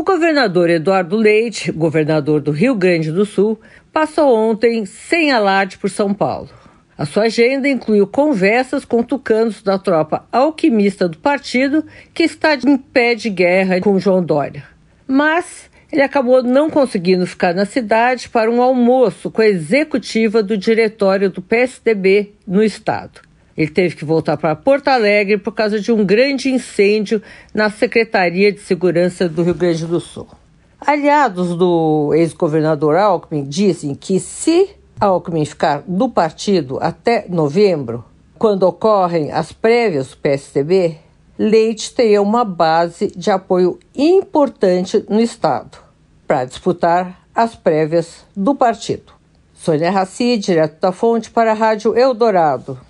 O governador Eduardo Leite, governador do Rio Grande do Sul, passou ontem sem alarde por São Paulo. A sua agenda incluiu conversas com tucanos da tropa alquimista do partido, que está em pé de guerra com João Dória. Mas ele acabou não conseguindo ficar na cidade para um almoço com a executiva do diretório do PSDB no estado. Ele teve que voltar para Porto Alegre por causa de um grande incêndio na Secretaria de Segurança do Rio Grande do Sul. Aliados do ex-governador Alckmin dizem que se Alckmin ficar no partido até novembro, quando ocorrem as prévias do PSDB, Leite teria uma base de apoio importante no Estado para disputar as prévias do partido. Sônia Raci, direto da Fonte, para a Rádio Eldorado.